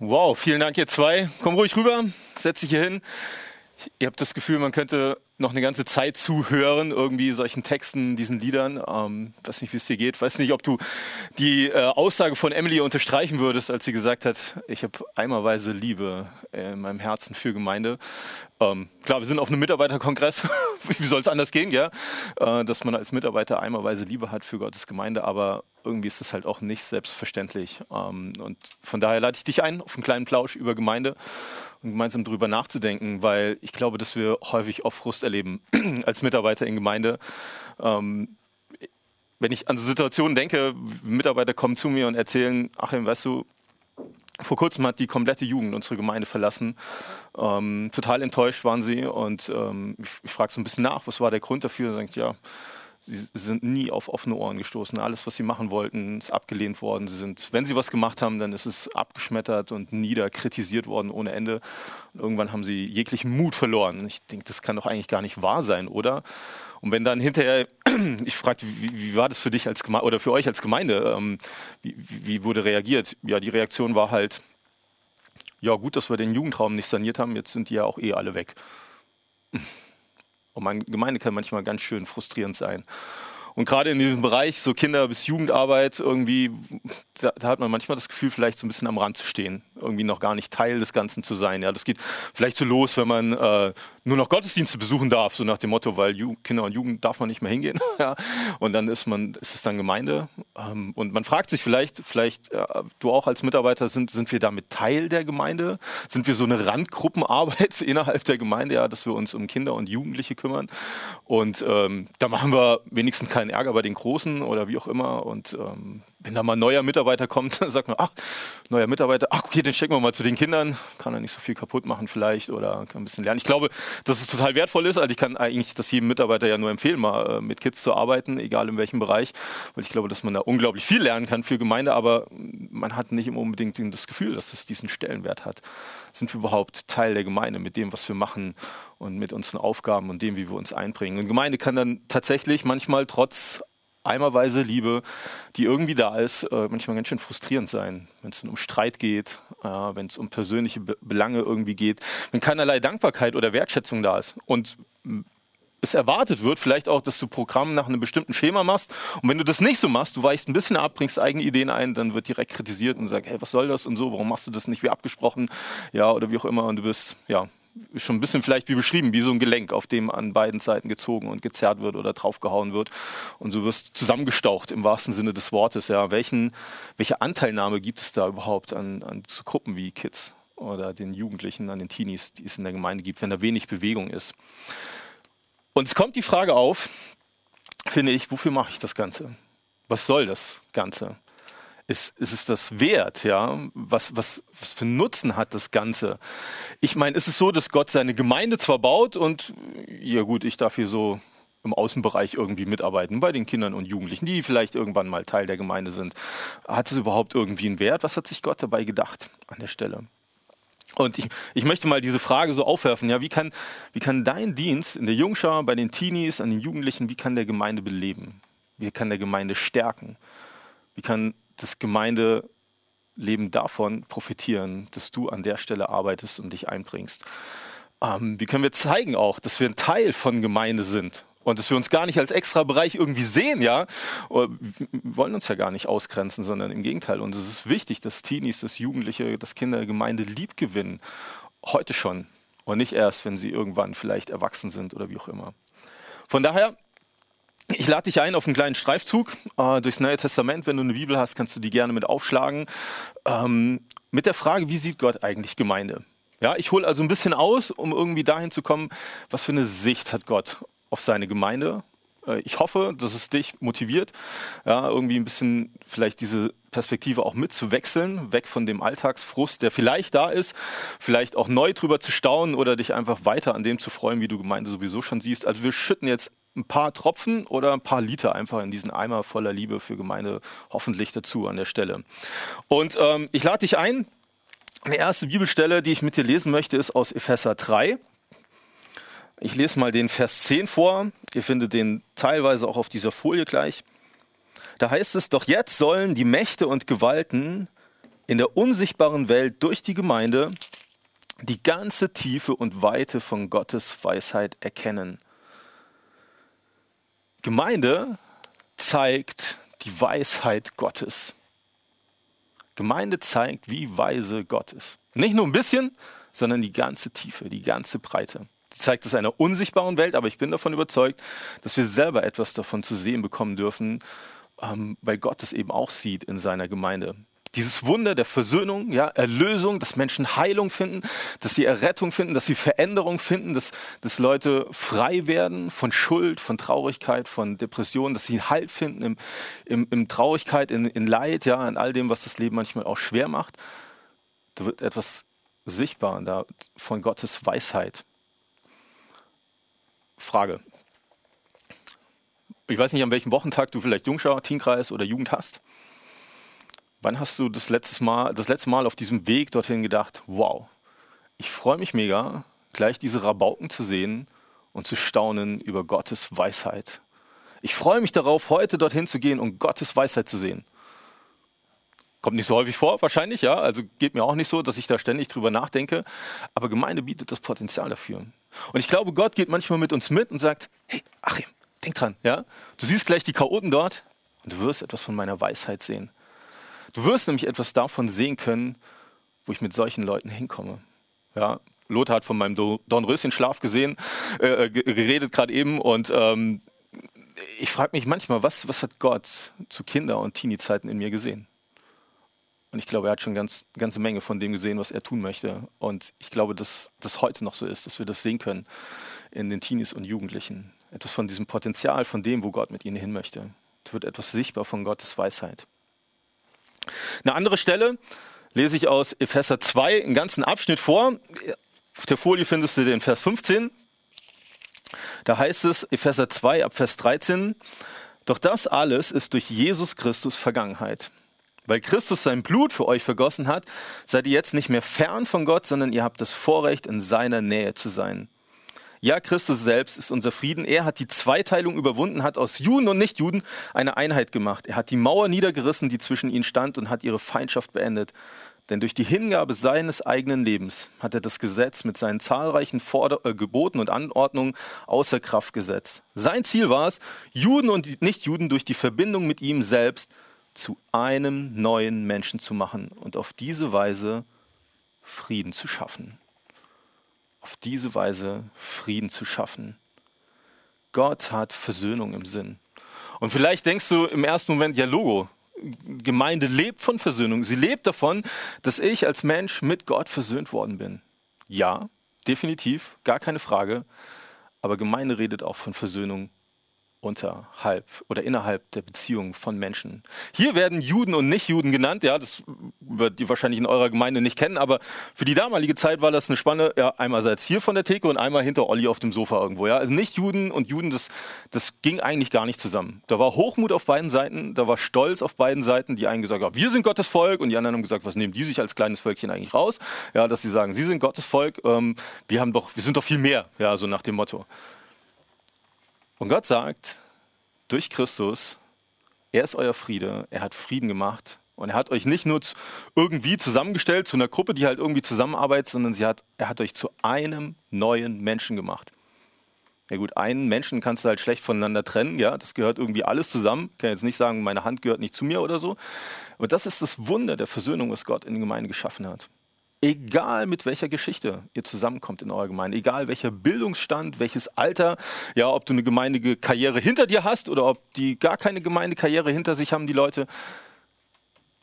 Wow, vielen Dank ihr zwei. Komm ruhig rüber, setz dich hier hin. Ihr habt das Gefühl, man könnte noch eine ganze Zeit zuhören, irgendwie solchen Texten, diesen Liedern. Ähm, weiß nicht, wie es dir geht. Weiß nicht, ob du die äh, Aussage von Emily unterstreichen würdest, als sie gesagt hat, ich habe eimerweise Liebe in meinem Herzen für Gemeinde. Ähm, klar, wir sind auf einem Mitarbeiterkongress. wie soll es anders gehen, ja? Äh, dass man als Mitarbeiter eimerweise Liebe hat für Gottes Gemeinde, aber irgendwie ist das halt auch nicht selbstverständlich. Ähm, und von daher lade ich dich ein auf einen kleinen Plausch über Gemeinde und gemeinsam darüber nachzudenken, weil ich glaube, dass wir häufig auch Frust erleben als Mitarbeiter in Gemeinde. Ähm, wenn ich an so Situationen denke, Mitarbeiter kommen zu mir und erzählen, Achim, weißt du, vor kurzem hat die komplette Jugend unsere Gemeinde verlassen. Ähm, total enttäuscht waren sie und ähm, ich, ich frage so ein bisschen nach, was war der Grund dafür? Und sagt, ja, sie sind nie auf offene Ohren gestoßen. Alles, was sie machen wollten, ist abgelehnt worden. Sie sind, wenn sie was gemacht haben, dann ist es abgeschmettert und niederkritisiert worden ohne Ende. Und irgendwann haben sie jeglichen Mut verloren. Ich denke, das kann doch eigentlich gar nicht wahr sein, oder? Und wenn dann hinterher, ich frage, wie, wie, war das für dich als Gemeinde oder für euch als Gemeinde? Ähm, wie, wie wurde reagiert? Ja, die Reaktion war halt, ja gut, dass wir den Jugendraum nicht saniert haben, jetzt sind die ja auch eh alle weg. Und meine Gemeinde kann manchmal ganz schön frustrierend sein. Und gerade in diesem Bereich, so Kinder- bis Jugendarbeit, irgendwie, da, da, hat man manchmal das Gefühl, vielleicht so ein bisschen am Rand zu stehen, irgendwie noch gar nicht Teil des Ganzen zu sein. Ja, das geht vielleicht so los, wenn man äh, nur noch Gottesdienste besuchen darf, so nach dem Motto, weil Ju Kinder und Jugend darf man nicht mehr hingehen. ja. Und dann ist man, ist es dann Gemeinde. Ähm, und man fragt sich vielleicht, vielleicht äh, du auch als Mitarbeiter, sind, sind wir damit Teil der Gemeinde? Sind wir so eine Randgruppenarbeit innerhalb der Gemeinde, ja, dass wir uns um Kinder und Jugendliche kümmern? Und ähm, da machen wir wenigstens keinen Ärger bei den Großen oder wie auch immer. Und ähm, wenn da mal ein neuer Mitarbeiter kommt, dann sagt man, ach, neuer Mitarbeiter, ach okay, den stecken wir mal zu den Kindern, kann er nicht so viel kaputt machen vielleicht oder kann ein bisschen lernen. Ich glaube, dass es total wertvoll ist. Also ich kann eigentlich das jedem Mitarbeiter ja nur empfehlen, mal äh, mit Kids zu arbeiten, egal in welchem Bereich, weil ich glaube, dass man da unglaublich viel lernen kann für Gemeinde, aber man hat nicht immer unbedingt das Gefühl, dass es diesen Stellenwert hat. Sind wir überhaupt Teil der Gemeinde mit dem, was wir machen und mit unseren Aufgaben und dem, wie wir uns einbringen? Und Gemeinde kann dann tatsächlich manchmal trotz eimerweise Liebe, die irgendwie da ist, äh, manchmal ganz schön frustrierend sein, wenn es um Streit geht, äh, wenn es um persönliche Be Belange irgendwie geht, wenn keinerlei Dankbarkeit oder Wertschätzung da ist. Und es erwartet wird, vielleicht auch, dass du Programm nach einem bestimmten Schema machst. Und wenn du das nicht so machst, du weichst ein bisschen ab, bringst eigene Ideen ein, dann wird direkt kritisiert und sagt, hey, was soll das und so, warum machst du das nicht wie abgesprochen? Ja, oder wie auch immer. Und du bist, ja, schon ein bisschen vielleicht wie beschrieben, wie so ein Gelenk, auf dem an beiden Seiten gezogen und gezerrt wird oder draufgehauen wird. Und du wirst zusammengestaucht im wahrsten Sinne des Wortes. Ja. Welchen, welche Anteilnahme gibt es da überhaupt an, an so Gruppen wie Kids oder den Jugendlichen, an den Teenies, die es in der Gemeinde gibt, wenn da wenig Bewegung ist? Und es kommt die Frage auf, finde ich, wofür mache ich das Ganze? Was soll das Ganze? ist, ist es das wert? Ja? Was, was, was für Nutzen hat das Ganze? Ich meine, ist es so, dass Gott seine Gemeinde zwar baut und, ja gut, ich darf hier so im Außenbereich irgendwie mitarbeiten, bei den Kindern und Jugendlichen, die vielleicht irgendwann mal Teil der Gemeinde sind. Hat es überhaupt irgendwie einen Wert? Was hat sich Gott dabei gedacht an der Stelle? Und ich, ich möchte mal diese Frage so aufwerfen, ja, wie kann, wie kann dein Dienst in der Jungschau, bei den Teenies, an den Jugendlichen, wie kann der Gemeinde beleben? Wie kann der Gemeinde stärken? Wie kann das Gemeindeleben davon profitieren, dass du an der Stelle arbeitest und dich einbringst. Ähm, wie können wir zeigen auch, dass wir ein Teil von Gemeinde sind und dass wir uns gar nicht als extra Bereich irgendwie sehen, ja? Wir wollen uns ja gar nicht ausgrenzen, sondern im Gegenteil. Und es ist wichtig, dass Teenies, dass Jugendliche, dass Kinder Gemeinde lieb gewinnen. Heute schon. Und nicht erst, wenn sie irgendwann vielleicht erwachsen sind oder wie auch immer. Von daher ich lade dich ein auf einen kleinen Streifzug äh, durchs Neue Testament. Wenn du eine Bibel hast, kannst du die gerne mit aufschlagen. Ähm, mit der Frage, wie sieht Gott eigentlich Gemeinde? Ja, ich hole also ein bisschen aus, um irgendwie dahin zu kommen, was für eine Sicht hat Gott auf seine Gemeinde. Äh, ich hoffe, dass es dich motiviert, ja, irgendwie ein bisschen vielleicht diese Perspektive auch mitzuwechseln, weg von dem Alltagsfrust, der vielleicht da ist, vielleicht auch neu drüber zu staunen oder dich einfach weiter an dem zu freuen, wie du Gemeinde sowieso schon siehst. Also wir schütten jetzt ein paar Tropfen oder ein paar Liter einfach in diesen Eimer voller Liebe für Gemeinde hoffentlich dazu an der Stelle. Und ähm, ich lade dich ein. Die erste Bibelstelle, die ich mit dir lesen möchte, ist aus Epheser 3. Ich lese mal den Vers 10 vor. Ihr findet den teilweise auch auf dieser Folie gleich. Da heißt es, doch jetzt sollen die Mächte und Gewalten in der unsichtbaren Welt durch die Gemeinde die ganze Tiefe und Weite von Gottes Weisheit erkennen. Gemeinde zeigt die Weisheit Gottes. Gemeinde zeigt, wie weise Gott ist. Nicht nur ein bisschen, sondern die ganze Tiefe, die ganze Breite. Zeigt es einer unsichtbaren Welt, aber ich bin davon überzeugt, dass wir selber etwas davon zu sehen bekommen dürfen, ähm, weil Gott es eben auch sieht in seiner Gemeinde dieses Wunder der Versöhnung, ja, Erlösung, dass Menschen Heilung finden, dass sie Errettung finden, dass sie Veränderung finden, dass, dass Leute frei werden von Schuld, von Traurigkeit, von Depressionen, dass sie Halt finden im, im, im Traurigkeit, in, in Leid, ja, in all dem, was das Leben manchmal auch schwer macht. Da wird etwas sichtbar da von Gottes Weisheit. Frage. Ich weiß nicht, an welchem Wochentag du vielleicht Jungschau, Teenkreis oder Jugend hast. Wann hast du das letzte Mal, das letzte Mal auf diesem Weg dorthin gedacht, wow, ich freue mich mega, gleich diese Rabauken zu sehen und zu staunen über Gottes Weisheit. Ich freue mich darauf, heute dorthin zu gehen und Gottes Weisheit zu sehen. Kommt nicht so häufig vor, wahrscheinlich, ja. Also geht mir auch nicht so, dass ich da ständig drüber nachdenke. Aber Gemeinde bietet das Potenzial dafür. Und ich glaube, Gott geht manchmal mit uns mit und sagt: Hey, Achim, denk dran, ja. Du siehst gleich die Chaoten dort und du wirst etwas von meiner Weisheit sehen. Du wirst nämlich etwas davon sehen können, wo ich mit solchen Leuten hinkomme. Ja, Lothar hat von meinem Dornröschenschlaf gesehen, äh, geredet gerade eben und ähm, ich frage mich manchmal, was, was hat Gott zu Kinder- und Teenie-Zeiten in mir gesehen? Und ich glaube, er hat schon ganz, ganze Menge von dem gesehen, was er tun möchte. Und ich glaube, dass das heute noch so ist, dass wir das sehen können in den Teenies und Jugendlichen. Etwas von diesem Potenzial, von dem, wo Gott mit ihnen hin möchte. Es wird etwas sichtbar von Gottes Weisheit. Eine andere Stelle lese ich aus Epheser 2 einen ganzen Abschnitt vor. Auf der Folie findest du den Vers 15. Da heißt es, Epheser 2 ab Vers 13, doch das alles ist durch Jesus Christus Vergangenheit. Weil Christus sein Blut für euch vergossen hat, seid ihr jetzt nicht mehr fern von Gott, sondern ihr habt das Vorrecht, in seiner Nähe zu sein. Ja, Christus selbst ist unser Frieden. Er hat die Zweiteilung überwunden, hat aus Juden und Nichtjuden eine Einheit gemacht. Er hat die Mauer niedergerissen, die zwischen ihnen stand, und hat ihre Feindschaft beendet. Denn durch die Hingabe seines eigenen Lebens hat er das Gesetz mit seinen zahlreichen Forder äh, Geboten und Anordnungen außer Kraft gesetzt. Sein Ziel war es, Juden und Nichtjuden durch die Verbindung mit ihm selbst zu einem neuen Menschen zu machen und auf diese Weise Frieden zu schaffen auf diese Weise Frieden zu schaffen. Gott hat Versöhnung im Sinn. Und vielleicht denkst du im ersten Moment, ja, Logo, Gemeinde lebt von Versöhnung. Sie lebt davon, dass ich als Mensch mit Gott versöhnt worden bin. Ja, definitiv, gar keine Frage. Aber Gemeinde redet auch von Versöhnung unterhalb oder innerhalb der Beziehung von Menschen. Hier werden Juden und Nichtjuden genannt, ja, das wird die wahrscheinlich in eurer Gemeinde nicht kennen, aber für die damalige Zeit war das eine Spanne, ja, einerseits hier von der Theke und einmal hinter Olli auf dem Sofa irgendwo, ja. Also Nichtjuden und Juden, das, das ging eigentlich gar nicht zusammen. Da war Hochmut auf beiden Seiten, da war Stolz auf beiden Seiten, die einen gesagt haben, wir sind Gottes Volk und die anderen haben gesagt, was nehmen die sich als kleines Völkchen eigentlich raus? Ja, dass sie sagen, sie sind Gottes Volk, ähm, wir haben doch, wir sind doch viel mehr, ja, so nach dem Motto. Und Gott sagt, durch Christus, er ist euer Friede, er hat Frieden gemacht und er hat euch nicht nur irgendwie zusammengestellt zu einer Gruppe, die halt irgendwie zusammenarbeitet, sondern sie hat, er hat euch zu einem neuen Menschen gemacht. Ja gut, einen Menschen kannst du halt schlecht voneinander trennen, ja, das gehört irgendwie alles zusammen. Ich kann jetzt nicht sagen, meine Hand gehört nicht zu mir oder so. Aber das ist das Wunder der Versöhnung, was Gott in der Gemeinde geschaffen hat. Egal mit welcher Geschichte ihr zusammenkommt in eurer Gemeinde, egal welcher Bildungsstand, welches Alter, ja, ob du eine Gemeindekarriere hinter dir hast oder ob die gar keine Gemeindekarriere hinter sich haben, die Leute,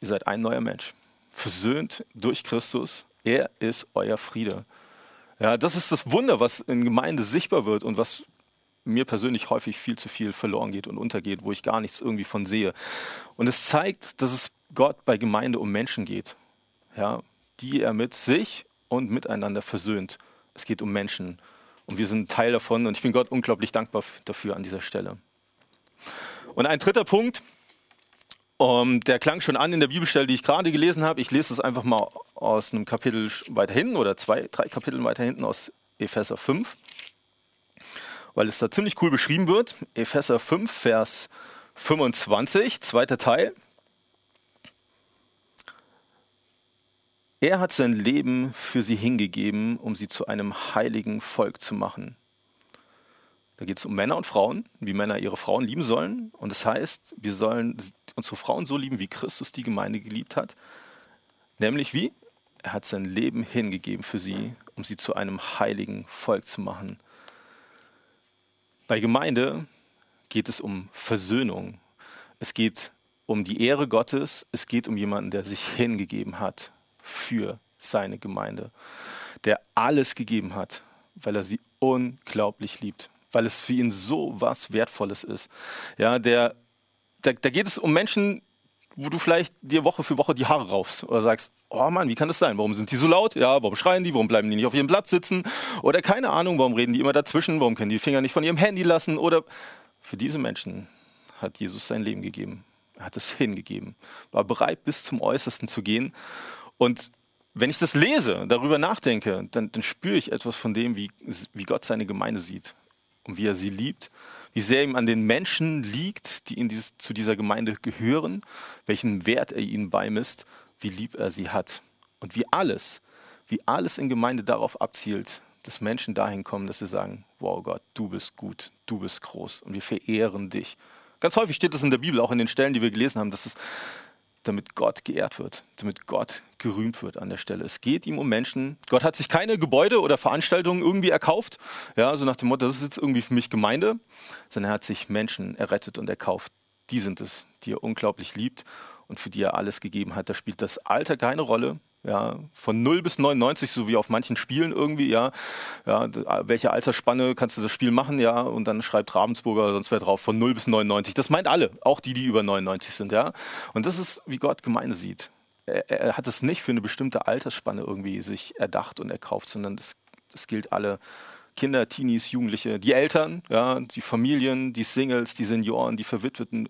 ihr seid ein neuer Mensch. Versöhnt durch Christus. Er ist euer Friede. Ja, das ist das Wunder, was in Gemeinde sichtbar wird und was mir persönlich häufig viel zu viel verloren geht und untergeht, wo ich gar nichts irgendwie von sehe. Und es zeigt, dass es Gott bei Gemeinde um Menschen geht. Ja, die er mit sich und miteinander versöhnt. Es geht um Menschen und wir sind Teil davon und ich bin Gott unglaublich dankbar dafür an dieser Stelle. Und ein dritter Punkt, um, der klang schon an in der Bibelstelle, die ich gerade gelesen habe. Ich lese es einfach mal aus einem Kapitel weiter hinten oder zwei, drei Kapiteln weiter hinten aus Epheser 5, weil es da ziemlich cool beschrieben wird. Epheser 5, Vers 25, zweiter Teil. Er hat sein Leben für sie hingegeben, um sie zu einem heiligen Volk zu machen. Da geht es um Männer und Frauen, wie Männer ihre Frauen lieben sollen. Und das heißt, wir sollen unsere Frauen so lieben, wie Christus die Gemeinde geliebt hat. Nämlich wie? Er hat sein Leben hingegeben für sie, um sie zu einem heiligen Volk zu machen. Bei Gemeinde geht es um Versöhnung. Es geht um die Ehre Gottes. Es geht um jemanden, der sich hingegeben hat für seine Gemeinde, der alles gegeben hat, weil er sie unglaublich liebt, weil es für ihn so was Wertvolles ist. Ja, der, da, da geht es um Menschen, wo du vielleicht dir Woche für Woche die Haare raufst oder sagst, oh Mann, wie kann das sein? Warum sind die so laut? Ja, warum schreien die? Warum bleiben die nicht auf ihrem Platz sitzen? Oder keine Ahnung, warum reden die immer dazwischen? Warum können die Finger nicht von ihrem Handy lassen? Oder für diese Menschen hat Jesus sein Leben gegeben. Er hat es hingegeben, war bereit bis zum Äußersten zu gehen. Und wenn ich das lese, darüber nachdenke, dann, dann spüre ich etwas von dem, wie, wie Gott seine Gemeinde sieht und wie er sie liebt, wie sehr ihm an den Menschen liegt, die dieses, zu dieser Gemeinde gehören, welchen Wert er ihnen beimisst, wie lieb er sie hat. Und wie alles, wie alles in Gemeinde darauf abzielt, dass Menschen dahin kommen, dass sie sagen, wow Gott, du bist gut, du bist groß und wir verehren dich. Ganz häufig steht das in der Bibel, auch in den Stellen, die wir gelesen haben, dass es damit Gott geehrt wird, damit Gott gerühmt wird an der Stelle. Es geht ihm um Menschen. Gott hat sich keine Gebäude oder Veranstaltungen irgendwie erkauft, ja, so nach dem Motto, das ist jetzt irgendwie für mich Gemeinde, sondern er hat sich Menschen errettet und erkauft. Die sind es, die er unglaublich liebt und für die er alles gegeben hat. Da spielt das Alter keine Rolle, ja, von 0 bis 99, so wie auf manchen Spielen irgendwie, ja. ja. Welche Altersspanne kannst du das Spiel machen, ja? Und dann schreibt Ravensburger oder sonst wer drauf von 0 bis 99. Das meint alle, auch die, die über 99 sind, ja. Und das ist, wie Gott Gemeinde sieht. Er, er hat es nicht für eine bestimmte Altersspanne irgendwie sich erdacht und erkauft, sondern das, das gilt alle. Kinder, Teenies, Jugendliche, die Eltern, ja, die Familien, die Singles, die Senioren, die Verwitweten,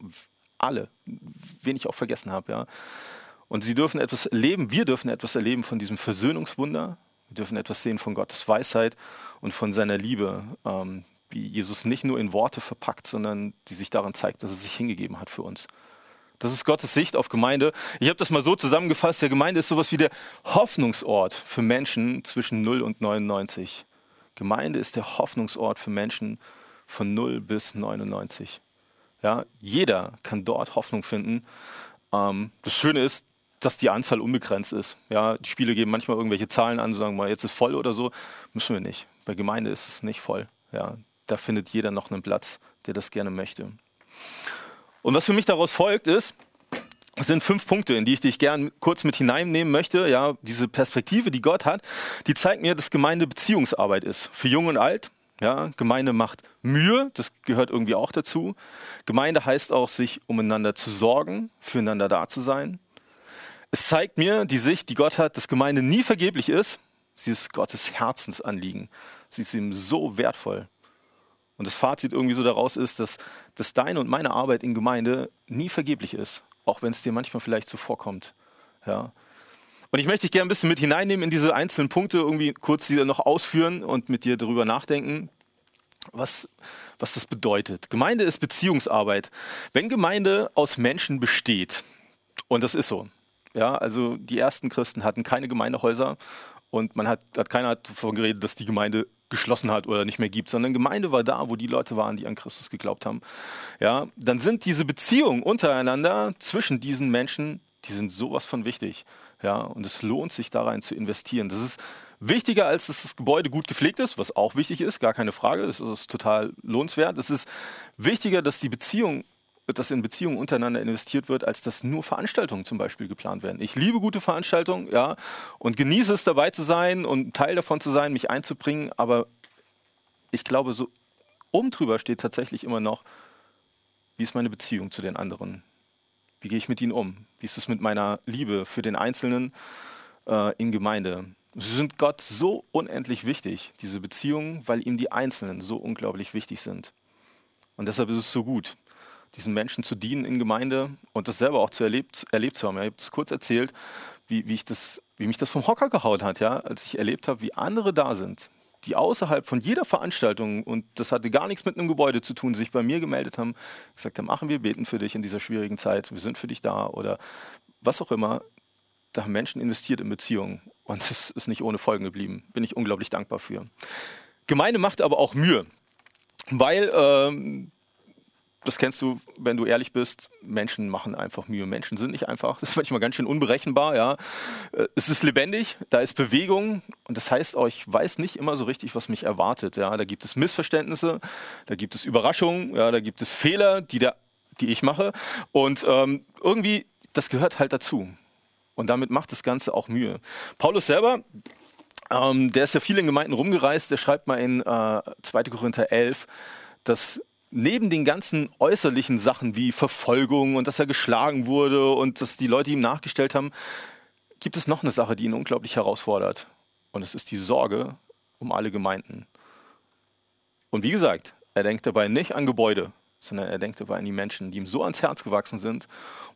alle, wen ich auch vergessen habe, ja. Und sie dürfen etwas erleben, wir dürfen etwas erleben von diesem Versöhnungswunder. Wir dürfen etwas sehen von Gottes Weisheit und von seiner Liebe, ähm, wie Jesus nicht nur in Worte verpackt, sondern die sich darin zeigt, dass er sich hingegeben hat für uns. Das ist Gottes Sicht auf Gemeinde. Ich habe das mal so zusammengefasst. Der Gemeinde ist sowas wie der Hoffnungsort für Menschen zwischen 0 und 99. Gemeinde ist der Hoffnungsort für Menschen von 0 bis 99. Ja, jeder kann dort Hoffnung finden. Ähm, das Schöne ist, dass die Anzahl unbegrenzt ist. Ja, die Spiele geben manchmal irgendwelche Zahlen an, sagen mal, jetzt ist voll oder so. Müssen wir nicht. Bei Gemeinde ist es nicht voll. Ja, da findet jeder noch einen Platz, der das gerne möchte. Und was für mich daraus folgt, ist, es sind fünf Punkte, in die ich dich gerne kurz mit hineinnehmen möchte. Ja, diese Perspektive, die Gott hat, die zeigt mir, dass Gemeinde Beziehungsarbeit ist. Für Jung und Alt. Ja, Gemeinde macht Mühe, das gehört irgendwie auch dazu. Gemeinde heißt auch, sich umeinander zu sorgen, füreinander da zu sein. Es zeigt mir die Sicht, die Gott hat, dass Gemeinde nie vergeblich ist. Sie ist Gottes Herzensanliegen. Sie ist ihm so wertvoll. Und das Fazit irgendwie so daraus ist, dass, dass deine und meine Arbeit in Gemeinde nie vergeblich ist, auch wenn es dir manchmal vielleicht so vorkommt. Ja. Und ich möchte dich gerne ein bisschen mit hineinnehmen in diese einzelnen Punkte, irgendwie kurz sie noch ausführen und mit dir darüber nachdenken, was, was das bedeutet. Gemeinde ist Beziehungsarbeit. Wenn Gemeinde aus Menschen besteht, und das ist so, ja, also die ersten Christen hatten keine Gemeindehäuser und man hat, hat keiner davon geredet, dass die Gemeinde geschlossen hat oder nicht mehr gibt, sondern Gemeinde war da, wo die Leute waren, die an Christus geglaubt haben. Ja, dann sind diese Beziehungen untereinander zwischen diesen Menschen, die sind sowas von wichtig. Ja, und es lohnt sich da rein zu investieren. Das ist wichtiger, als dass das Gebäude gut gepflegt ist, was auch wichtig ist, gar keine Frage. Das ist total lohnenswert. Es ist wichtiger, dass die Beziehung dass in Beziehungen untereinander investiert wird, als dass nur Veranstaltungen zum Beispiel geplant werden. Ich liebe gute Veranstaltungen, ja, und genieße es dabei zu sein und Teil davon zu sein, mich einzubringen, aber ich glaube, so oben drüber steht tatsächlich immer noch, wie ist meine Beziehung zu den anderen? Wie gehe ich mit ihnen um? Wie ist es mit meiner Liebe für den Einzelnen äh, in Gemeinde? Sie sind Gott so unendlich wichtig, diese Beziehungen, weil ihm die Einzelnen so unglaublich wichtig sind. Und deshalb ist es so gut, diesen Menschen zu dienen in Gemeinde und das selber auch zu erlebt, erlebt zu haben. Ja, ich habe es kurz erzählt, wie, wie, ich das, wie mich das vom Hocker gehauen hat, ja, als ich erlebt habe, wie andere da sind, die außerhalb von jeder Veranstaltung, und das hatte gar nichts mit einem Gebäude zu tun, sich bei mir gemeldet haben, gesagt haben, machen wir beten für dich in dieser schwierigen Zeit, wir sind für dich da oder was auch immer. da haben Menschen investiert in Beziehungen. Und das ist nicht ohne Folgen geblieben. Bin ich unglaublich dankbar für. Gemeinde macht aber auch Mühe, weil ähm, das kennst du, wenn du ehrlich bist, Menschen machen einfach Mühe. Menschen sind nicht einfach. Das ist manchmal ganz schön unberechenbar, ja. Äh, es ist lebendig, da ist Bewegung und das heißt auch, ich weiß nicht immer so richtig, was mich erwartet. Ja. Da gibt es Missverständnisse, da gibt es Überraschungen, ja, da gibt es Fehler, die, der, die ich mache. Und ähm, irgendwie, das gehört halt dazu. Und damit macht das Ganze auch Mühe. Paulus selber, ähm, der ist ja viel in Gemeinden rumgereist, der schreibt mal in äh, 2. Korinther 11, dass neben den ganzen äußerlichen Sachen wie Verfolgung und dass er geschlagen wurde und dass die Leute ihm nachgestellt haben, gibt es noch eine Sache, die ihn unglaublich herausfordert. Und es ist die Sorge um alle Gemeinden. Und wie gesagt, er denkt dabei nicht an Gebäude, sondern er denkt dabei an die Menschen, die ihm so ans Herz gewachsen sind,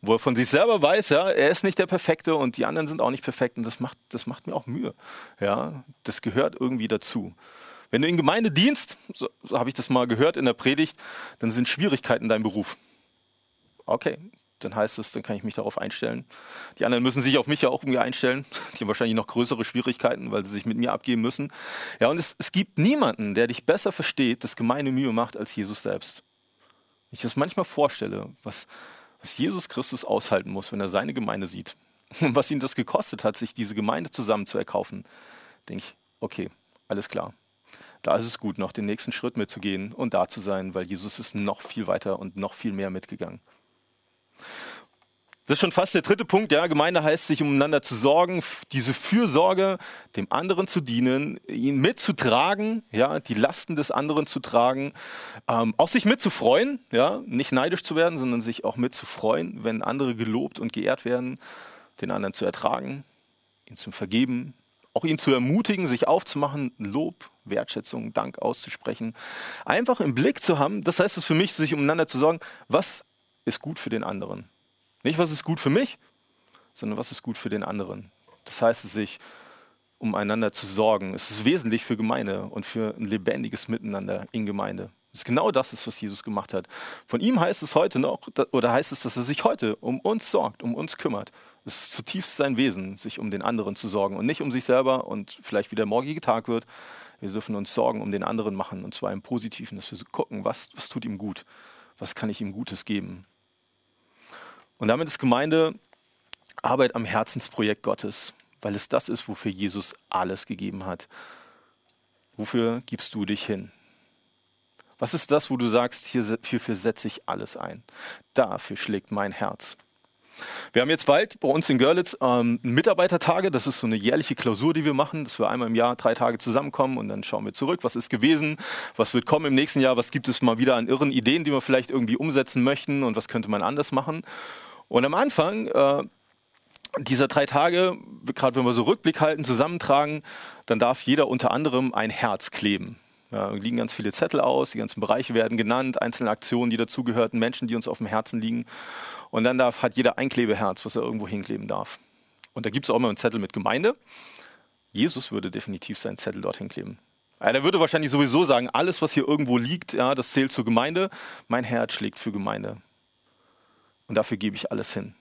wo er von sich selber weiß, ja, er ist nicht der Perfekte und die anderen sind auch nicht perfekt und das macht, das macht mir auch Mühe. Ja, das gehört irgendwie dazu. Wenn du in Gemeinde dienst, so, so habe ich das mal gehört in der Predigt, dann sind Schwierigkeiten dein Beruf. Okay, dann heißt es, dann kann ich mich darauf einstellen. Die anderen müssen sich auf mich ja auch irgendwie einstellen. Die haben wahrscheinlich noch größere Schwierigkeiten, weil sie sich mit mir abgeben müssen. Ja, und es, es gibt niemanden, der dich besser versteht, das gemeine Mühe macht, als Jesus selbst. Ich das manchmal vorstelle, was, was Jesus Christus aushalten muss, wenn er seine Gemeinde sieht. Und was ihn das gekostet hat, sich diese Gemeinde zusammen zu erkaufen, denke ich, okay, alles klar da ist es gut, noch den nächsten Schritt mitzugehen und da zu sein, weil Jesus ist noch viel weiter und noch viel mehr mitgegangen. Das ist schon fast der dritte Punkt. Ja, Gemeinde heißt, sich umeinander zu sorgen, diese Fürsorge, dem anderen zu dienen, ihn mitzutragen, ja, die Lasten des anderen zu tragen, ähm, auch sich mitzufreuen, ja, nicht neidisch zu werden, sondern sich auch mitzufreuen, wenn andere gelobt und geehrt werden, den anderen zu ertragen, ihn zu vergeben, auch ihn zu ermutigen, sich aufzumachen, Lob, Wertschätzung, Dank auszusprechen. Einfach im Blick zu haben, das heißt es für mich, sich umeinander zu sorgen, was ist gut für den anderen. Nicht, was ist gut für mich, sondern was ist gut für den anderen. Das heißt es sich, umeinander zu sorgen. Es ist wesentlich für Gemeinde und für ein lebendiges Miteinander in Gemeinde. Das ist genau das, was Jesus gemacht hat. Von ihm heißt es heute noch, oder heißt es, dass er sich heute um uns sorgt, um uns kümmert. Es ist zutiefst sein Wesen, sich um den anderen zu sorgen und nicht um sich selber und vielleicht wie der morgige Tag wird. Wir dürfen uns Sorgen um den anderen machen und zwar im Positiven, dass wir gucken, was, was tut ihm gut, was kann ich ihm Gutes geben. Und damit ist Gemeinde Arbeit am Herzensprojekt Gottes, weil es das ist, wofür Jesus alles gegeben hat. Wofür gibst du dich hin? Was ist das, wo du sagst, hierfür setze ich alles ein? Dafür schlägt mein Herz. Wir haben jetzt bald bei uns in Görlitz ähm, Mitarbeitertage. Das ist so eine jährliche Klausur, die wir machen, dass wir einmal im Jahr drei Tage zusammenkommen und dann schauen wir zurück, was ist gewesen, was wird kommen im nächsten Jahr, was gibt es mal wieder an irren Ideen, die wir vielleicht irgendwie umsetzen möchten und was könnte man anders machen. Und am Anfang äh, dieser drei Tage, gerade wenn wir so Rückblick halten, zusammentragen, dann darf jeder unter anderem ein Herz kleben. Ja, liegen ganz viele Zettel aus, die ganzen Bereiche werden genannt, einzelne Aktionen, die dazugehörten, Menschen, die uns auf dem Herzen liegen. Und dann darf, hat jeder ein Klebeherz, was er irgendwo hinkleben darf. Und da gibt es auch immer einen Zettel mit Gemeinde. Jesus würde definitiv seinen Zettel dorthin kleben. Der würde wahrscheinlich sowieso sagen, alles, was hier irgendwo liegt, ja, das zählt zur Gemeinde. Mein Herz schlägt für Gemeinde. Und dafür gebe ich alles hin.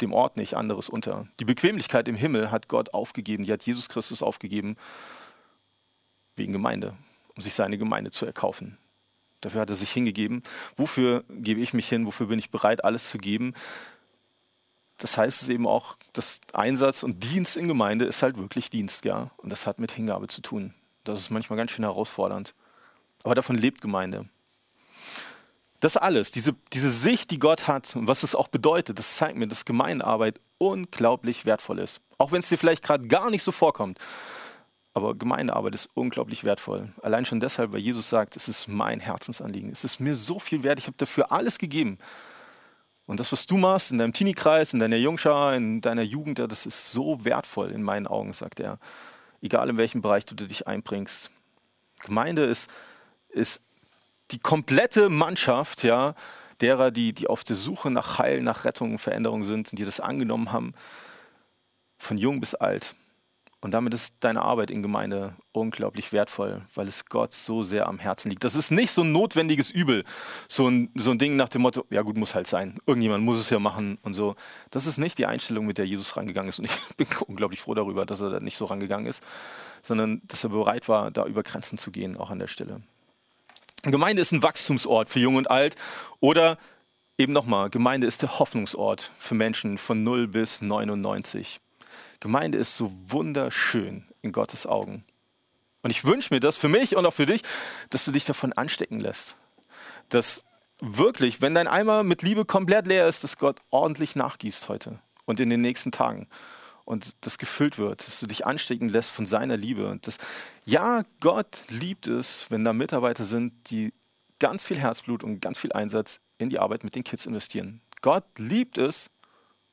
Dem Ort nicht anderes unter. Die Bequemlichkeit im Himmel hat Gott aufgegeben, die hat Jesus Christus aufgegeben wegen Gemeinde, um sich seine Gemeinde zu erkaufen. Dafür hat er sich hingegeben. Wofür gebe ich mich hin? Wofür bin ich bereit, alles zu geben? Das heißt es eben auch, dass Einsatz und Dienst in Gemeinde ist halt wirklich Dienst, ja. Und das hat mit Hingabe zu tun. Das ist manchmal ganz schön herausfordernd. Aber davon lebt Gemeinde. Das alles, diese, diese Sicht, die Gott hat und was es auch bedeutet, das zeigt mir, dass Gemeindearbeit unglaublich wertvoll ist. Auch wenn es dir vielleicht gerade gar nicht so vorkommt. Aber Gemeindearbeit ist unglaublich wertvoll. Allein schon deshalb, weil Jesus sagt, es ist mein Herzensanliegen. Es ist mir so viel wert. Ich habe dafür alles gegeben. Und das, was du machst in deinem Teenie-Kreis, in deiner Jungschar, in deiner Jugend, das ist so wertvoll in meinen Augen, sagt er. Egal in welchem Bereich du dich einbringst. Gemeinde ist, ist die komplette Mannschaft, ja, derer, die, die auf der Suche nach Heil, nach Rettung, Veränderung sind und die das angenommen haben, von jung bis alt. Und damit ist deine Arbeit in Gemeinde unglaublich wertvoll, weil es Gott so sehr am Herzen liegt. Das ist nicht so ein notwendiges Übel, so ein, so ein Ding nach dem Motto, ja gut, muss halt sein. Irgendjemand muss es ja machen und so. Das ist nicht die Einstellung, mit der Jesus rangegangen ist. Und ich bin unglaublich froh darüber, dass er da nicht so rangegangen ist, sondern dass er bereit war, da über Grenzen zu gehen, auch an der Stelle. Gemeinde ist ein Wachstumsort für Jung und Alt oder eben nochmal, Gemeinde ist der Hoffnungsort für Menschen von 0 bis 99. Gemeinde ist so wunderschön in Gottes Augen. Und ich wünsche mir das für mich und auch für dich, dass du dich davon anstecken lässt. Dass wirklich, wenn dein Eimer mit Liebe komplett leer ist, dass Gott ordentlich nachgießt heute und in den nächsten Tagen. Und das gefüllt wird, dass du dich anstecken lässt von seiner Liebe. Und das, ja, Gott liebt es, wenn da Mitarbeiter sind, die ganz viel Herzblut und ganz viel Einsatz in die Arbeit mit den Kids investieren. Gott liebt es,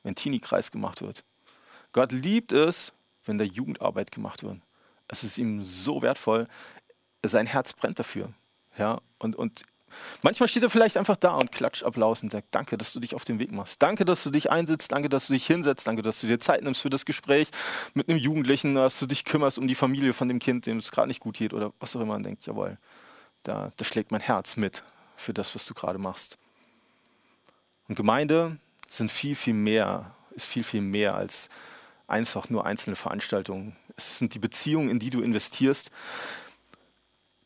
wenn Teenie-Kreis gemacht wird. Gott liebt es, wenn da Jugendarbeit gemacht wird. Es ist ihm so wertvoll. Sein Herz brennt dafür. Ja, und, und manchmal steht er vielleicht einfach da und klatscht Applaus und sagt, danke, dass du dich auf den Weg machst. Danke, dass du dich einsetzt. Danke, dass du dich hinsetzt. Danke, dass du dir Zeit nimmst für das Gespräch mit einem Jugendlichen, dass du dich kümmerst um die Familie von dem Kind, dem es gerade nicht gut geht oder was auch immer. Und denkt, jawohl, da, da schlägt mein Herz mit für das, was du gerade machst. Und Gemeinde sind viel, viel mehr, ist viel, viel mehr als einfach nur einzelne Veranstaltungen. Es sind die Beziehungen, in die du investierst.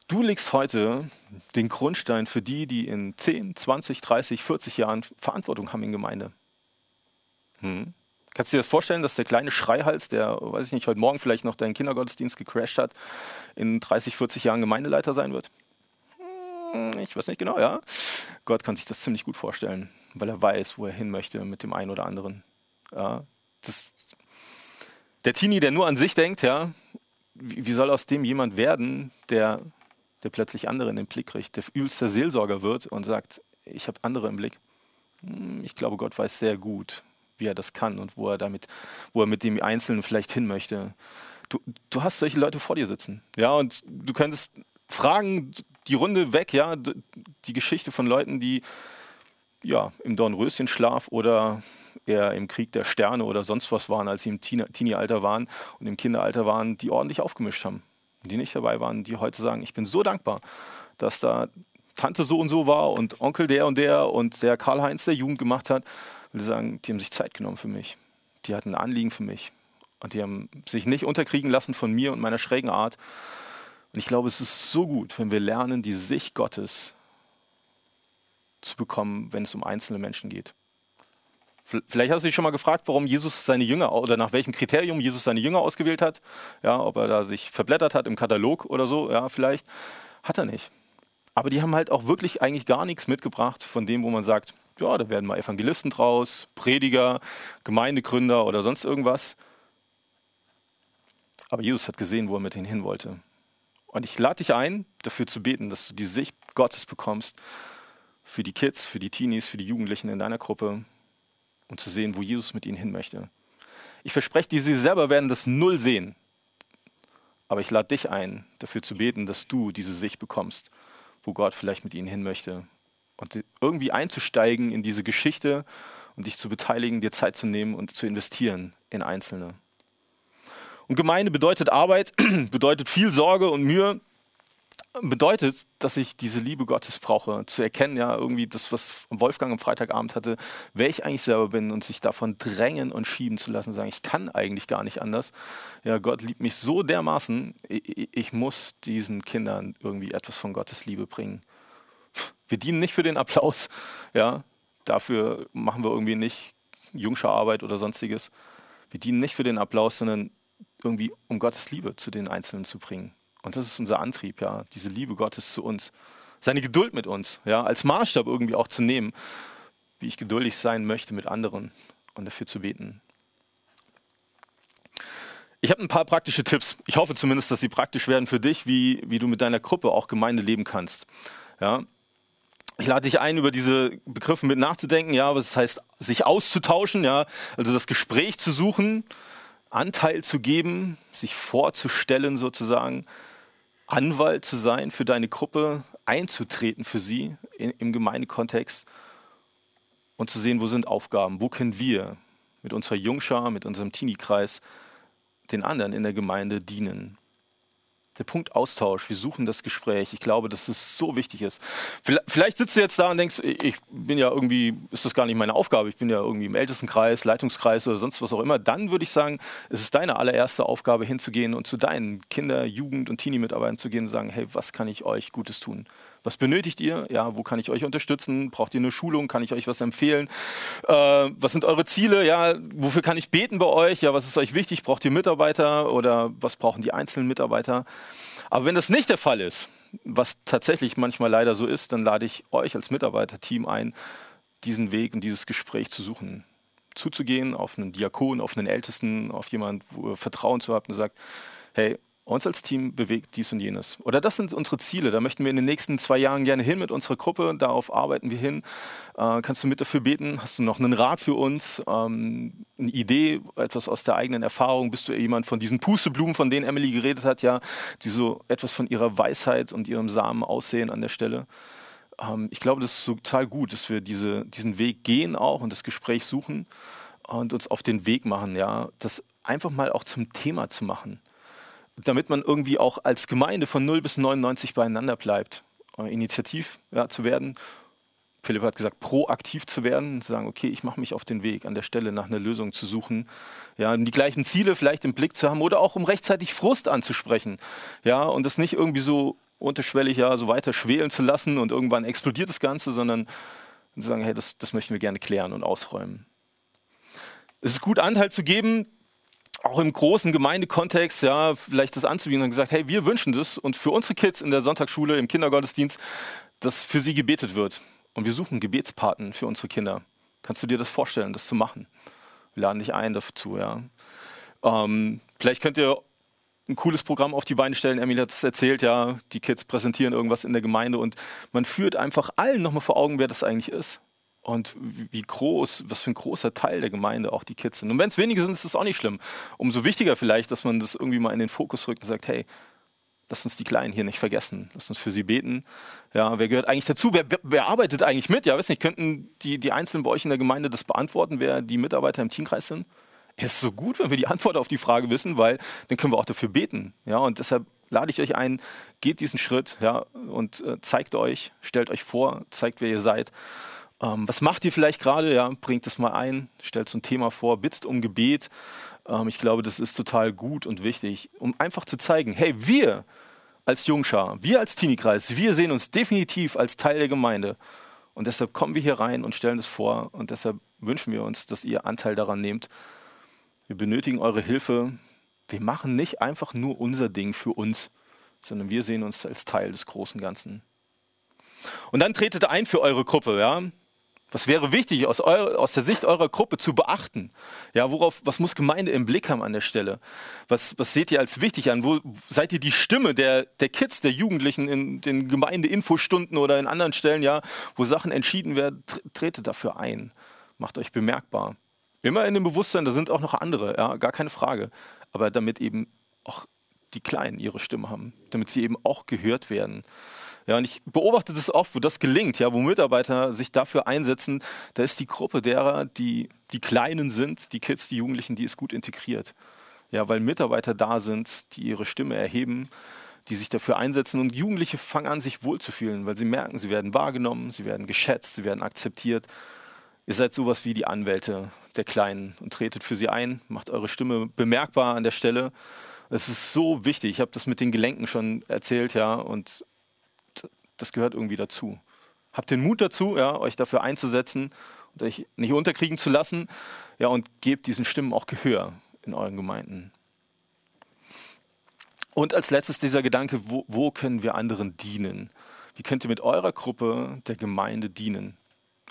Du legst heute den Grundstein für die, die in 10, 20, 30, 40 Jahren Verantwortung haben in Gemeinde. Hm. Kannst du dir das vorstellen, dass der kleine Schreihals, der, weiß ich nicht, heute Morgen vielleicht noch deinen Kindergottesdienst gecrashed hat, in 30, 40 Jahren Gemeindeleiter sein wird? Hm, ich weiß nicht genau, ja. Gott kann sich das ziemlich gut vorstellen, weil er weiß, wo er hin möchte mit dem einen oder anderen. Ja, das der Teenie, der nur an sich denkt, ja, wie, soll aus dem jemand werden, der, der plötzlich andere in den Blick kriegt, der übelster Seelsorger wird und sagt, ich habe andere im Blick. Hm, ich glaube, Gott weiß sehr gut, wie er das kann und wo er damit, wo er mit dem Einzelnen vielleicht hin möchte. Du, du hast solche Leute vor dir sitzen, ja, und du könntest fragen, die Runde weg, ja, die Geschichte von Leuten, die ja, im Dornröschenschlaf oder eher im Krieg der Sterne oder sonst was waren, als sie im Teenie-Alter waren und im Kinderalter waren, die ordentlich aufgemischt haben. Die nicht dabei waren, die heute sagen, ich bin so dankbar, dass da Tante so und so war und Onkel der und der und der Karl-Heinz der Jugend gemacht hat. Ich will sagen, die haben sich Zeit genommen für mich. Die hatten ein Anliegen für mich. Und die haben sich nicht unterkriegen lassen von mir und meiner schrägen Art. Und ich glaube, es ist so gut, wenn wir lernen, die Sicht Gottes zu bekommen, wenn es um einzelne Menschen geht. Vielleicht hast du dich schon mal gefragt, warum Jesus seine Jünger oder nach welchem Kriterium Jesus seine Jünger ausgewählt hat. Ja, ob er da sich verblättert hat im Katalog oder so, ja, vielleicht. Hat er nicht. Aber die haben halt auch wirklich eigentlich gar nichts mitgebracht von dem, wo man sagt, ja, da werden mal Evangelisten draus, Prediger, Gemeindegründer oder sonst irgendwas. Aber Jesus hat gesehen, wo er mit ihnen hin wollte. Und ich lade dich ein, dafür zu beten, dass du die Sicht Gottes bekommst für die Kids, für die Teenies, für die Jugendlichen in deiner Gruppe und zu sehen, wo Jesus mit ihnen hin möchte. Ich verspreche dir, sie selber werden das null sehen. Aber ich lade dich ein, dafür zu beten, dass du diese Sicht bekommst, wo Gott vielleicht mit ihnen hin möchte. Und irgendwie einzusteigen in diese Geschichte und dich zu beteiligen, dir Zeit zu nehmen und zu investieren in Einzelne. Und Gemeinde bedeutet Arbeit, bedeutet viel Sorge und Mühe, bedeutet, dass ich diese Liebe Gottes brauche, zu erkennen, ja, irgendwie das, was Wolfgang am Freitagabend hatte, wer ich eigentlich selber bin und sich davon drängen und schieben zu lassen, sagen, ich kann eigentlich gar nicht anders. Ja, Gott liebt mich so dermaßen, ich, ich muss diesen Kindern irgendwie etwas von Gottes Liebe bringen. Wir dienen nicht für den Applaus, ja, dafür machen wir irgendwie nicht Jungschararbeit oder sonstiges. Wir dienen nicht für den Applaus, sondern irgendwie um Gottes Liebe zu den Einzelnen zu bringen. Und das ist unser Antrieb, ja, diese Liebe Gottes zu uns. Seine Geduld mit uns, ja, als Maßstab irgendwie auch zu nehmen, wie ich geduldig sein möchte mit anderen und dafür zu beten. Ich habe ein paar praktische Tipps. Ich hoffe zumindest, dass sie praktisch werden für dich, wie, wie du mit deiner Gruppe auch Gemeinde leben kannst. Ja. Ich lade dich ein, über diese Begriffe mit nachzudenken, ja, was heißt, sich auszutauschen, ja, also das Gespräch zu suchen, Anteil zu geben, sich vorzustellen sozusagen, Anwalt zu sein für deine Gruppe, einzutreten für sie in, im Gemeindekontext und zu sehen, wo sind Aufgaben, wo können wir mit unserer Jungschar, mit unserem Teenie-Kreis den anderen in der Gemeinde dienen der Punkt Austausch. Wir suchen das Gespräch. Ich glaube, dass es so wichtig ist. Vielleicht sitzt du jetzt da und denkst, ich bin ja irgendwie, ist das gar nicht meine Aufgabe. Ich bin ja irgendwie im Ältestenkreis, Leitungskreis oder sonst was auch immer. Dann würde ich sagen, es ist deine allererste Aufgabe, hinzugehen und zu deinen Kinder-, Jugend- und Teenie-Mitarbeitern zu gehen und sagen, hey, was kann ich euch Gutes tun? Was benötigt ihr? Ja, wo kann ich euch unterstützen? Braucht ihr eine Schulung? Kann ich euch was empfehlen? Äh, was sind eure Ziele? Ja, wofür kann ich beten bei euch? Ja, was ist euch wichtig? Braucht ihr Mitarbeiter oder was brauchen die einzelnen Mitarbeiter? Aber wenn das nicht der Fall ist, was tatsächlich manchmal leider so ist, dann lade ich euch als Mitarbeiterteam ein, diesen Weg und dieses Gespräch zu suchen. Zuzugehen auf einen Diakon, auf einen Ältesten, auf jemanden, wo ihr Vertrauen zu habt und sagt, hey, uns als Team bewegt dies und jenes. Oder das sind unsere Ziele. Da möchten wir in den nächsten zwei Jahren gerne hin mit unserer Gruppe. Darauf arbeiten wir hin. Äh, kannst du mit dafür beten? Hast du noch einen Rat für uns? Ähm, eine Idee, etwas aus der eigenen Erfahrung? Bist du jemand von diesen Pusteblumen, von denen Emily geredet hat, ja, die so etwas von ihrer Weisheit und ihrem Samen aussehen an der Stelle? Ähm, ich glaube, das ist total gut, dass wir diese, diesen Weg gehen auch und das Gespräch suchen und uns auf den Weg machen, ja, das einfach mal auch zum Thema zu machen damit man irgendwie auch als Gemeinde von 0 bis 99 beieinander bleibt, äh, initiativ ja, zu werden. Philipp hat gesagt, proaktiv zu werden, zu sagen, okay, ich mache mich auf den Weg, an der Stelle nach einer Lösung zu suchen, ja, die gleichen Ziele vielleicht im Blick zu haben oder auch um rechtzeitig Frust anzusprechen, ja, und das nicht irgendwie so unterschwellig ja so weiter schwelen zu lassen und irgendwann explodiert das Ganze, sondern zu sagen, hey, das, das möchten wir gerne klären und ausräumen. Es ist gut, Anteil zu geben, auch im großen Gemeindekontext, ja, vielleicht das anzubieten und gesagt, hey, wir wünschen das und für unsere Kids in der Sonntagsschule, im Kindergottesdienst, dass für sie gebetet wird. Und wir suchen Gebetspaten für unsere Kinder. Kannst du dir das vorstellen, das zu machen? Wir laden dich ein dazu, ja. Ähm, vielleicht könnt ihr ein cooles Programm auf die Beine stellen. Emily hat es erzählt, ja, die Kids präsentieren irgendwas in der Gemeinde und man führt einfach allen nochmal vor Augen, wer das eigentlich ist und wie groß, was für ein großer Teil der Gemeinde auch die Kids sind. Und wenn es wenige sind, ist das auch nicht schlimm. Umso wichtiger vielleicht, dass man das irgendwie mal in den Fokus rückt und sagt, hey, lasst uns die Kleinen hier nicht vergessen, lasst uns für sie beten. Ja, wer gehört eigentlich dazu? Wer, wer arbeitet eigentlich mit? Ja, weiß nicht, könnten die, die Einzelnen bei euch in der Gemeinde das beantworten, wer die Mitarbeiter im Teamkreis sind? Es ist so gut, wenn wir die Antwort auf die Frage wissen, weil dann können wir auch dafür beten. Ja, und deshalb lade ich euch ein, geht diesen Schritt ja, und äh, zeigt euch, stellt euch vor, zeigt, wer ihr seid. Ähm, was macht ihr vielleicht gerade? Ja, bringt es mal ein, stellt so ein Thema vor, bittet um Gebet. Ähm, ich glaube, das ist total gut und wichtig, um einfach zu zeigen, hey, wir als Jungschar, wir als Teenie-Kreis, wir sehen uns definitiv als Teil der Gemeinde. Und deshalb kommen wir hier rein und stellen das vor. Und deshalb wünschen wir uns, dass ihr Anteil daran nehmt. Wir benötigen eure Hilfe. Wir machen nicht einfach nur unser Ding für uns, sondern wir sehen uns als Teil des großen Ganzen. Und dann tretet ein für eure Gruppe. Ja? Was wäre wichtig aus, euer, aus, der Sicht eurer Gruppe zu beachten? Ja, worauf, was muss Gemeinde im Blick haben an der Stelle? Was, was seht ihr als wichtig an? Wo seid ihr die Stimme der, der Kids, der Jugendlichen in den Gemeindeinfostunden oder in anderen Stellen, ja, wo Sachen entschieden werden? Tretet dafür ein. Macht euch bemerkbar. Immer in dem Bewusstsein, da sind auch noch andere, ja, gar keine Frage. Aber damit eben auch die Kleinen ihre Stimme haben, damit sie eben auch gehört werden. Ja, und ich beobachte das oft, wo das gelingt, ja, wo Mitarbeiter sich dafür einsetzen, da ist die Gruppe derer, die die Kleinen sind, die Kids, die Jugendlichen, die ist gut integriert. Ja, weil Mitarbeiter da sind, die ihre Stimme erheben, die sich dafür einsetzen und Jugendliche fangen an, sich wohlzufühlen, weil sie merken, sie werden wahrgenommen, sie werden geschätzt, sie werden akzeptiert. Ihr seid sowas wie die Anwälte der Kleinen und tretet für sie ein, macht eure Stimme bemerkbar an der Stelle. Es ist so wichtig. Ich habe das mit den Gelenken schon erzählt, ja, und das gehört irgendwie dazu. Habt den Mut dazu, ja, euch dafür einzusetzen und euch nicht unterkriegen zu lassen. Ja, und gebt diesen Stimmen auch Gehör in euren Gemeinden. Und als letztes dieser Gedanke, wo, wo können wir anderen dienen? Wie könnt ihr mit eurer Gruppe der Gemeinde dienen?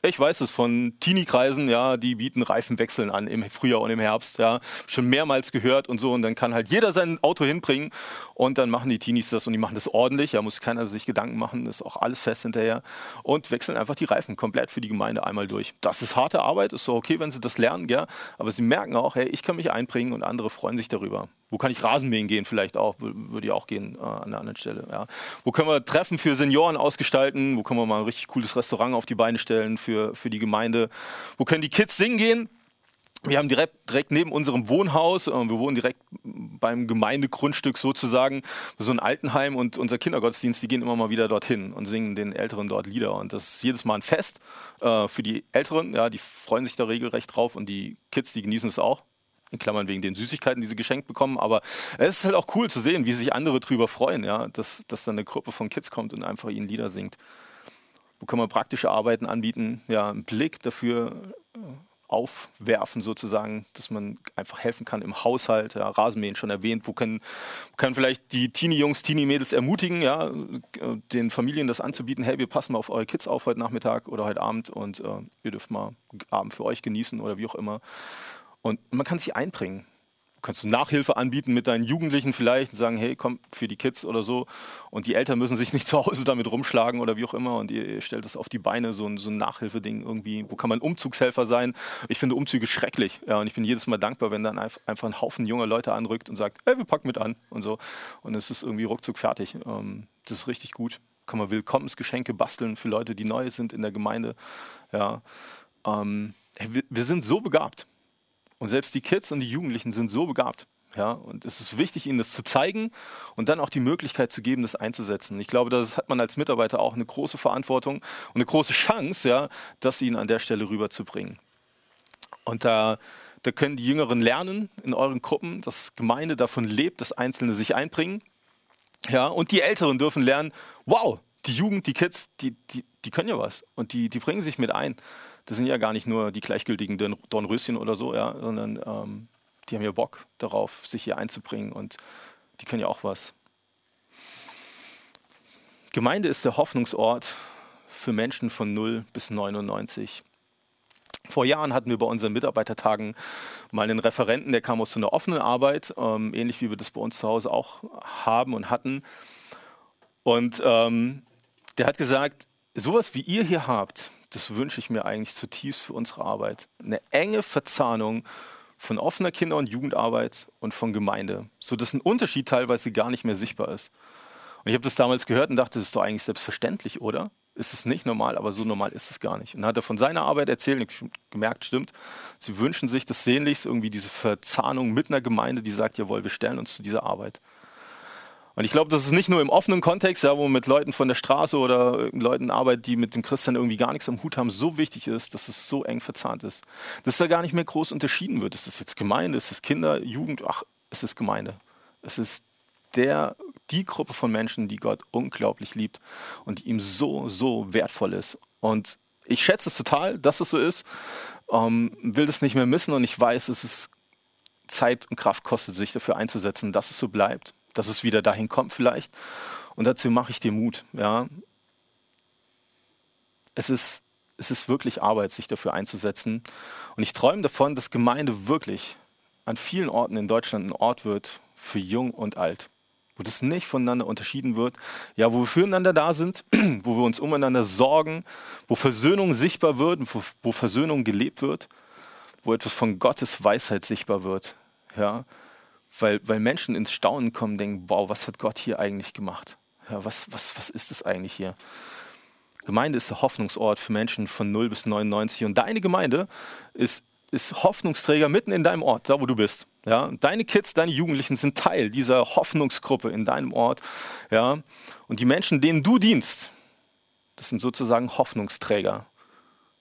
Ich weiß es von Teenie-Kreisen, ja, die bieten Reifenwechseln an im Frühjahr und im Herbst, ja, schon mehrmals gehört und so. Und dann kann halt jeder sein Auto hinbringen und dann machen die Teenies das und die machen das ordentlich. Da muss keiner sich Gedanken machen, ist auch alles fest hinterher und wechseln einfach die Reifen komplett für die Gemeinde einmal durch. Das ist harte Arbeit, ist so okay, wenn sie das lernen, ja, aber sie merken auch, hey, ich kann mich einbringen und andere freuen sich darüber. Wo kann ich Rasenmähen gehen vielleicht auch? Würde ja auch gehen äh, an einer anderen Stelle. Ja. Wo können wir Treffen für Senioren ausgestalten? Wo können wir mal ein richtig cooles Restaurant auf die Beine stellen für, für die Gemeinde? Wo können die Kids singen gehen? wir haben direkt, direkt neben unserem Wohnhaus, äh, wir wohnen direkt beim Gemeindegrundstück sozusagen, so ein Altenheim und unser Kindergottesdienst, die gehen immer mal wieder dorthin und singen den Älteren dort Lieder. Und das ist jedes Mal ein Fest äh, für die Älteren, ja, die freuen sich da regelrecht drauf und die Kids, die genießen es auch. In Klammern wegen den Süßigkeiten, die sie geschenkt bekommen. Aber es ist halt auch cool zu sehen, wie sich andere drüber freuen, ja, dass, dass dann eine Gruppe von Kids kommt und einfach ihnen Lieder singt. Wo kann man praktische Arbeiten anbieten? Ja, einen Blick dafür äh, aufwerfen sozusagen, dass man einfach helfen kann im Haushalt, ja, Rasenmähen schon erwähnt, wo können, können vielleicht die Teenie-Jungs, Teenie-Mädels ermutigen, ja, den Familien das anzubieten, hey, wir passen mal auf eure Kids auf heute Nachmittag oder heute Abend und äh, ihr dürft mal Abend für euch genießen oder wie auch immer. Und man kann sich einbringen kannst du Nachhilfe anbieten mit deinen Jugendlichen vielleicht und sagen, hey, komm, für die Kids oder so. Und die Eltern müssen sich nicht zu Hause damit rumschlagen oder wie auch immer. Und ihr, ihr stellt das auf die Beine, so ein, so ein Nachhilfeding irgendwie. Wo kann man Umzugshelfer sein? Ich finde Umzüge schrecklich. Ja, und ich bin jedes Mal dankbar, wenn dann einfach ein Haufen junger Leute anrückt und sagt, hey, wir packen mit an und so. Und es ist irgendwie ruckzuck fertig. Ähm, das ist richtig gut. Kann man Willkommensgeschenke basteln für Leute, die neu sind in der Gemeinde. Ja. Ähm, wir, wir sind so begabt. Und selbst die Kids und die Jugendlichen sind so begabt. Ja, und es ist wichtig, ihnen das zu zeigen und dann auch die Möglichkeit zu geben, das einzusetzen. Ich glaube, das hat man als Mitarbeiter auch eine große Verantwortung und eine große Chance, ja, das ihnen an der Stelle rüberzubringen. Und da, da können die Jüngeren lernen in euren Gruppen, dass Gemeinde davon lebt, dass Einzelne sich einbringen. Ja, und die Älteren dürfen lernen, wow, die Jugend, die Kids, die, die, die können ja was und die, die bringen sich mit ein das sind ja gar nicht nur die gleichgültigen Dornröschen oder so, ja, sondern ähm, die haben ja Bock darauf, sich hier einzubringen und die können ja auch was. Gemeinde ist der Hoffnungsort für Menschen von 0 bis 99. Vor Jahren hatten wir bei unseren Mitarbeitertagen mal einen Referenten, der kam aus so einer offenen Arbeit, ähm, ähnlich wie wir das bei uns zu Hause auch haben und hatten. Und ähm, der hat gesagt, sowas wie ihr hier habt, das wünsche ich mir eigentlich zutiefst für unsere Arbeit. Eine enge Verzahnung von offener Kinder- und Jugendarbeit und von Gemeinde, sodass ein Unterschied teilweise gar nicht mehr sichtbar ist. Und ich habe das damals gehört und dachte, das ist doch eigentlich selbstverständlich, oder? Ist es nicht normal, aber so normal ist es gar nicht. Und dann hat er von seiner Arbeit erzählt und gemerkt, stimmt, sie wünschen sich das sehnlichst irgendwie diese Verzahnung mit einer Gemeinde, die sagt, jawohl, wir stellen uns zu dieser Arbeit. Und ich glaube, das ist nicht nur im offenen Kontext, ja, wo man mit Leuten von der Straße oder Leuten arbeitet, die mit dem Christian irgendwie gar nichts am Hut haben, so wichtig ist, dass es so eng verzahnt ist. Dass da gar nicht mehr groß unterschieden wird. Ist das jetzt Gemeinde, ist das Kinder, Jugend? Ach, es ist Gemeinde. Es ist der, die Gruppe von Menschen, die Gott unglaublich liebt und die ihm so, so wertvoll ist. Und ich schätze es total, dass es so ist, ähm, will das nicht mehr missen und ich weiß, es Zeit und Kraft kostet, sich dafür einzusetzen, dass es so bleibt dass es wieder dahin kommt vielleicht. Und dazu mache ich dir Mut. Ja. Es, ist, es ist wirklich Arbeit, sich dafür einzusetzen. Und ich träume davon, dass Gemeinde wirklich an vielen Orten in Deutschland ein Ort wird für Jung und Alt. Wo das nicht voneinander unterschieden wird. Ja, wo wir füreinander da sind, wo wir uns umeinander sorgen, wo Versöhnung sichtbar wird, wo, wo Versöhnung gelebt wird, wo etwas von Gottes Weisheit sichtbar wird. Ja, weil, weil Menschen ins Staunen kommen, denken, wow, was hat Gott hier eigentlich gemacht? Ja, was, was, was ist das eigentlich hier? Gemeinde ist der Hoffnungsort für Menschen von 0 bis 99 und deine Gemeinde ist, ist Hoffnungsträger mitten in deinem Ort, da wo du bist. Ja, deine Kids, deine Jugendlichen sind Teil dieser Hoffnungsgruppe in deinem Ort. Ja, und die Menschen, denen du dienst, das sind sozusagen Hoffnungsträger.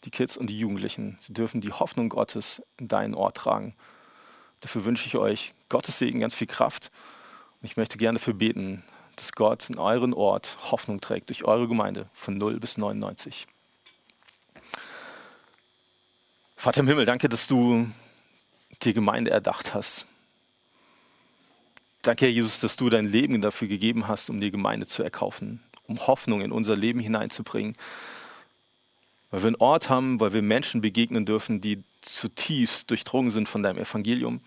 Die Kids und die Jugendlichen. Sie dürfen die Hoffnung Gottes in deinen Ort tragen. Dafür wünsche ich euch Gottes Segen, ganz viel Kraft. Und ich möchte gerne dafür beten, dass Gott in euren Ort Hoffnung trägt durch eure Gemeinde von 0 bis 99. Vater im Himmel, danke, dass du die Gemeinde erdacht hast. Danke, Herr Jesus, dass du dein Leben dafür gegeben hast, um die Gemeinde zu erkaufen, um Hoffnung in unser Leben hineinzubringen. Weil wir einen Ort haben, weil wir Menschen begegnen dürfen, die zutiefst durchdrungen sind von deinem Evangelium,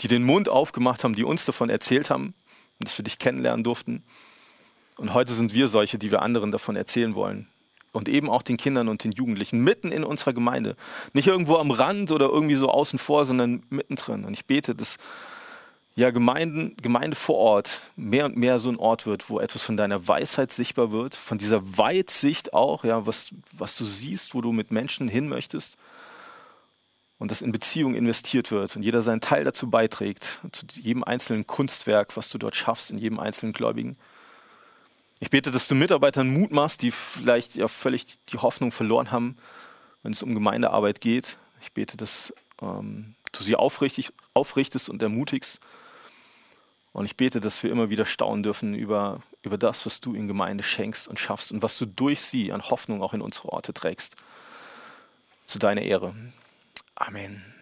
die den Mund aufgemacht haben, die uns davon erzählt haben dass wir dich kennenlernen durften. Und heute sind wir solche, die wir anderen davon erzählen wollen. Und eben auch den Kindern und den Jugendlichen mitten in unserer Gemeinde. Nicht irgendwo am Rand oder irgendwie so außen vor, sondern mittendrin. Und ich bete, dass ja, Gemeinden, Gemeinde vor Ort mehr und mehr so ein Ort wird, wo etwas von deiner Weisheit sichtbar wird, von dieser Weitsicht auch, ja, was, was du siehst, wo du mit Menschen hin möchtest und dass in Beziehungen investiert wird und jeder seinen Teil dazu beiträgt, zu jedem einzelnen Kunstwerk, was du dort schaffst, in jedem einzelnen Gläubigen. Ich bete, dass du Mitarbeitern Mut machst, die vielleicht ja völlig die Hoffnung verloren haben, wenn es um Gemeindearbeit geht. Ich bete, dass ähm, du sie aufrichtig, aufrichtest und ermutigst. Und ich bete, dass wir immer wieder staunen dürfen über, über das, was du in Gemeinde schenkst und schaffst und was du durch sie an Hoffnung auch in unsere Orte trägst. Zu deiner Ehre. Amen.